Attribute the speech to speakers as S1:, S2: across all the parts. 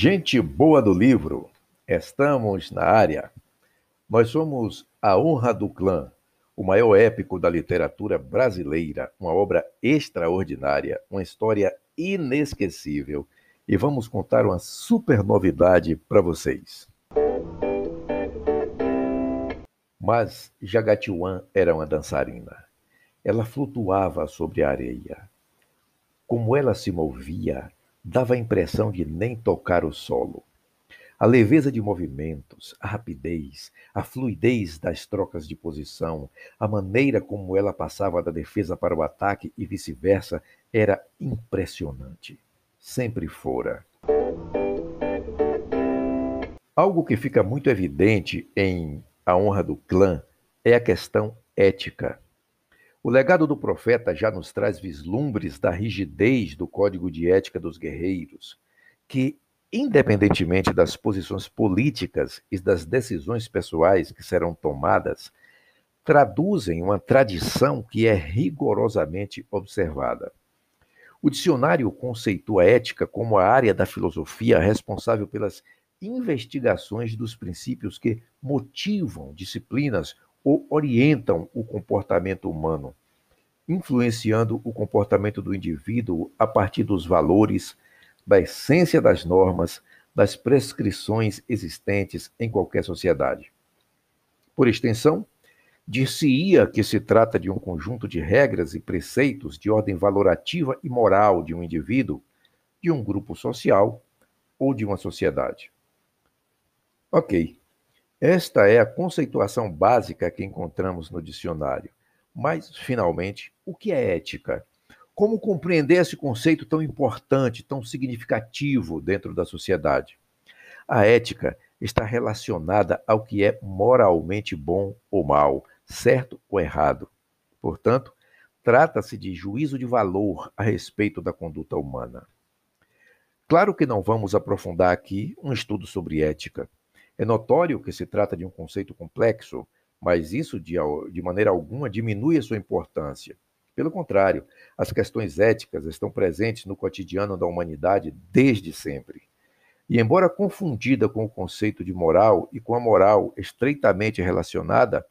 S1: Gente boa do livro, estamos na área. Nós somos A Honra do Clã, o maior épico da literatura brasileira, uma obra extraordinária, uma história inesquecível. E vamos contar uma super novidade para vocês. Mas Jagatiwan era uma dançarina. Ela flutuava sobre a areia. Como ela se movia, dava a impressão de nem tocar o solo. A leveza de movimentos, a rapidez, a fluidez das trocas de posição, a maneira como ela passava da defesa para o ataque e vice-versa era impressionante. Sempre fora. Algo que fica muito evidente em A Honra do Clã é a questão ética. O legado do profeta já nos traz vislumbres da rigidez do código de ética dos guerreiros, que, independentemente das posições políticas e das decisões pessoais que serão tomadas, traduzem uma tradição que é rigorosamente observada. O dicionário conceitua a ética como a área da filosofia responsável pelas investigações dos princípios que motivam disciplinas ou orientam o comportamento humano, influenciando o comportamento do indivíduo a partir dos valores, da essência das normas, das prescrições existentes em qualquer sociedade. Por extensão, dir-se-ia que se trata de um conjunto de regras e preceitos de ordem valorativa e moral de um indivíduo, de um grupo social ou de uma sociedade. Ok, esta é a conceituação básica que encontramos no dicionário. Mas, finalmente, o que é ética? Como compreender esse conceito tão importante, tão significativo dentro da sociedade? A ética está relacionada ao que é moralmente bom ou mal, certo ou errado. Portanto, trata-se de juízo de valor a respeito da conduta humana. Claro que não vamos aprofundar aqui um estudo sobre ética. É notório que se trata de um conceito complexo, mas isso, de, de maneira alguma, diminui a sua importância. Pelo contrário, as questões éticas estão presentes no cotidiano da humanidade desde sempre. E, embora confundida com o conceito de moral e com a moral estreitamente relacionada,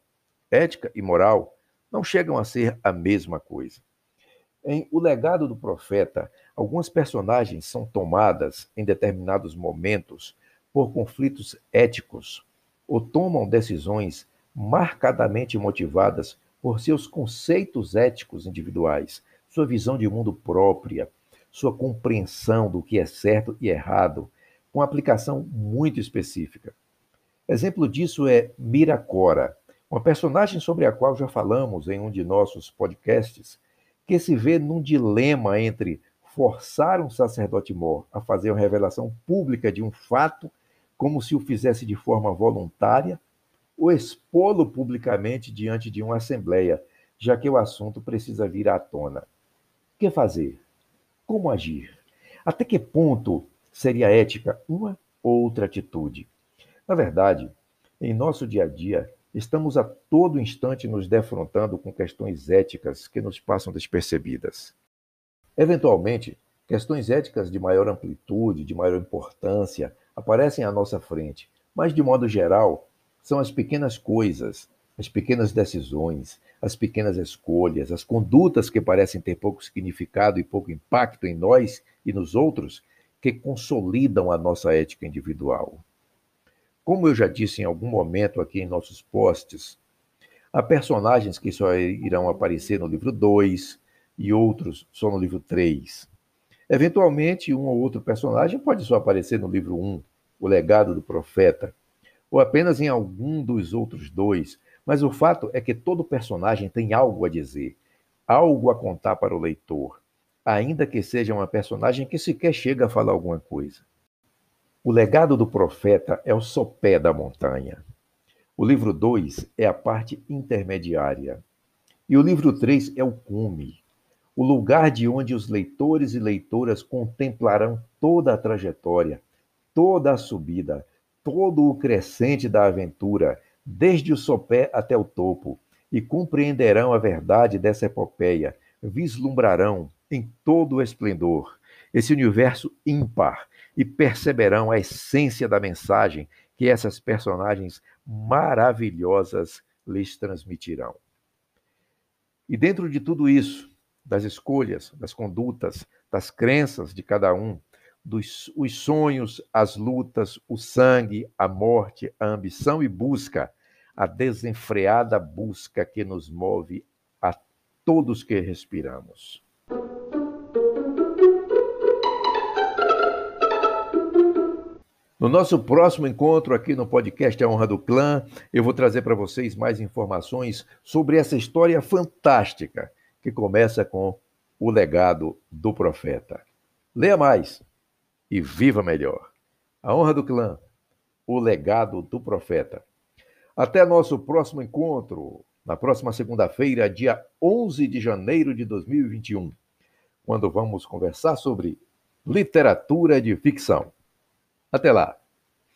S1: ética e moral não chegam a ser a mesma coisa. Em O Legado do Profeta, algumas personagens são tomadas em determinados momentos por conflitos éticos ou tomam decisões marcadamente motivadas por seus conceitos éticos individuais, sua visão de mundo própria, sua compreensão do que é certo e errado, com aplicação muito específica. Exemplo disso é Miracora, uma personagem sobre a qual já falamos em um de nossos podcasts, que se vê num dilema entre forçar um sacerdote mor a fazer uma revelação pública de um fato como se o fizesse de forma voluntária, ou expô-lo publicamente diante de uma assembleia, já que o assunto precisa vir à tona. O que fazer? Como agir? Até que ponto seria ética uma ou outra atitude? Na verdade, em nosso dia a dia, estamos a todo instante nos defrontando com questões éticas que nos passam despercebidas. Eventualmente, questões éticas de maior amplitude, de maior importância, aparecem à nossa frente, mas de modo geral, são as pequenas coisas, as pequenas decisões, as pequenas escolhas, as condutas que parecem ter pouco significado e pouco impacto em nós e nos outros que consolidam a nossa ética individual. Como eu já disse em algum momento aqui em nossos posts, há personagens que só irão aparecer no livro 2 e outros só no livro 3. Eventualmente, um ou outro personagem pode só aparecer no livro 1, O Legado do Profeta, ou apenas em algum dos outros dois, mas o fato é que todo personagem tem algo a dizer, algo a contar para o leitor, ainda que seja uma personagem que sequer chega a falar alguma coisa. O legado do profeta é o sopé da montanha. O livro 2 é a parte intermediária. E o livro 3 é o cume, o lugar de onde os leitores e leitoras contemplarão toda a trajetória, toda a subida, todo o crescente da aventura, desde o sopé até o topo, e compreenderão a verdade dessa epopeia, vislumbrarão em todo o esplendor esse universo ímpar, e perceberão a essência da mensagem que essas personagens maravilhosas lhes transmitirão. E dentro de tudo isso, das escolhas, das condutas, das crenças de cada um, dos os sonhos, as lutas, o sangue, a morte, a ambição e busca, a desenfreada busca que nos move a todos que respiramos. No nosso próximo encontro aqui no podcast A Honra do Clã, eu vou trazer para vocês mais informações sobre essa história fantástica que começa com o legado do profeta. Leia mais e viva melhor. A Honra do Clã, o legado do profeta. Até nosso próximo encontro, na próxima segunda-feira, dia 11 de janeiro de 2021, quando vamos conversar sobre literatura de ficção. Até lá!